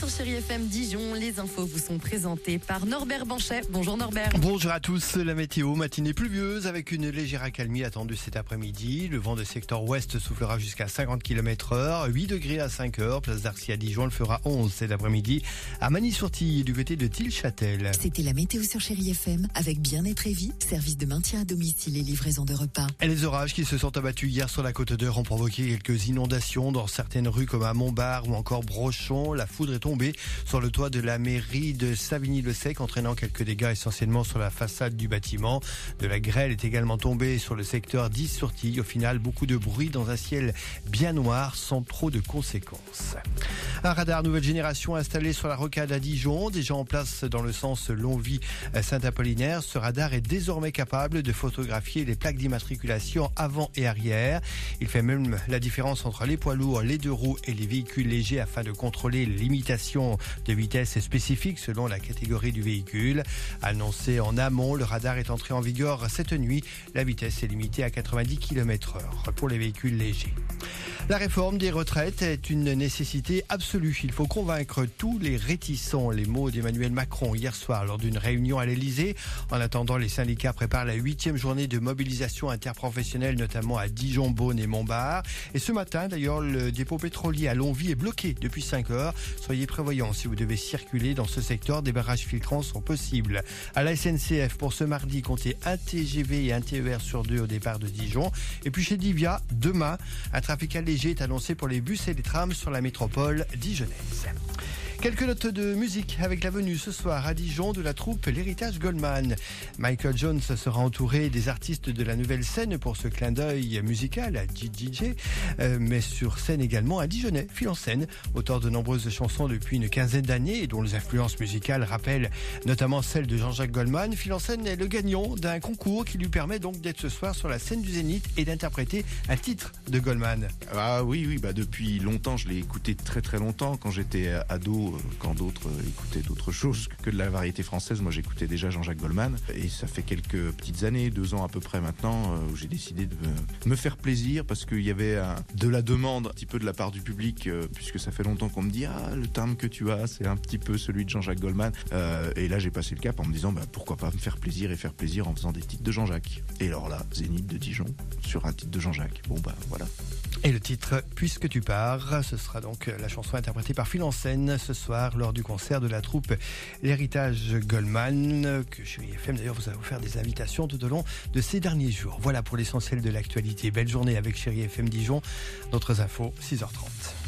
Sur Chérie FM Dijon. Les infos vous sont présentées par Norbert Banchet. Bonjour Norbert. Bonjour à tous, la météo matinée pluvieuse avec une légère accalmie attendue cet après-midi. Le vent de secteur ouest soufflera jusqu'à 50 km heure, 8 degrés à 5 heures. Place d'Arcy à Dijon, le fera 11 cet après-midi. À Magny-sur-Tille, du côté de Tilchâtel. C'était la météo sur Chérie FM avec Bien-être et Vie, service de maintien à domicile et livraison de repas. Et les orages qui se sont abattus hier sur la côte d'Eur ont provoqué quelques inondations dans certaines rues comme à Montbard ou encore Brochon. La foudre est tombée sur le toit de la mairie de Savigny-le-Sec, entraînant quelques dégâts essentiellement sur la façade du bâtiment. De la grêle est également tombée sur le secteur 10 sur Tille. Au final, beaucoup de bruit dans un ciel bien noir sans trop de conséquences. Un radar nouvelle génération installé sur la rocade à Dijon, déjà en place dans le sens Longvie-Saint-Apollinaire. Ce radar est désormais capable de photographier les plaques d'immatriculation avant et arrière. Il fait même la différence entre les poids lourds, les deux roues et les véhicules légers afin de contrôler les limitations de vitesse spécifiques selon la catégorie du véhicule. Annoncé en amont, le radar est entré en vigueur cette nuit. La vitesse est limitée à 90 km heure pour les véhicules légers. La réforme des retraites est une nécessité absolue. Il faut convaincre tous les réticents. Les mots d'Emmanuel Macron hier soir lors d'une réunion à l'Elysée. En attendant, les syndicats préparent la huitième journée de mobilisation interprofessionnelle, notamment à Dijon, Beaune et Montbard. Et ce matin, d'ailleurs, le dépôt pétrolier à Longvie est bloqué depuis 5 heures. Soyez prévoyants si vous devez circuler dans ce secteur. Des barrages filtrants sont possibles. À la SNCF, pour ce mardi, comptez un TGV et un TER sur deux au départ de Dijon. Et puis chez Divia, demain, un trafic allégé est annoncé pour les bus et les trams sur la métropole dijonnaise. Quelques notes de musique avec la venue ce soir à Dijon de la troupe L'Héritage Goldman. Michael Jones sera entouré des artistes de la nouvelle scène pour ce clin d'œil musical à DJ, euh, mais sur scène également à Dijonais, Phil en auteur de nombreuses chansons depuis une quinzaine d'années et dont les influences musicales rappellent notamment celles de Jean-Jacques Goldman. Phil en est le gagnant d'un concours qui lui permet donc d'être ce soir sur la scène du Zénith et d'interpréter un titre de Goldman. Ah oui, oui, bah depuis longtemps, je l'ai écouté très très longtemps quand j'étais ado, euh, quand d'autres euh, écoutaient d'autres choses que de la variété française. Moi, j'écoutais déjà Jean-Jacques Goldman et ça fait quelques petites années, deux ans à peu près maintenant, euh, où j'ai décidé de me faire plaisir parce qu'il y avait de la demande un petit peu de la part du public, puisque ça fait longtemps qu'on me dit ah le timbre que tu as, c'est un petit peu celui de Jean-Jacques Goldman. Et là, j'ai passé le cap en me disant bah, pourquoi pas me faire plaisir et faire plaisir en faisant des titres de Jean-Jacques. Et alors là, Zénith de Dijon sur un titre de Jean-Jacques. Bon bah voilà. Et le titre Puisque tu pars, ce sera donc la chanson interprétée par Phil en scène ce soir lors du concert de la troupe L'Héritage Goldman, que chez IFM d'ailleurs vous a offert des invitations tout au long de ces derniers jours. Voilà pour l'essentiel de l'actualité. Belle journée avec Chéri FM Dijon. D'autres infos, 6h30.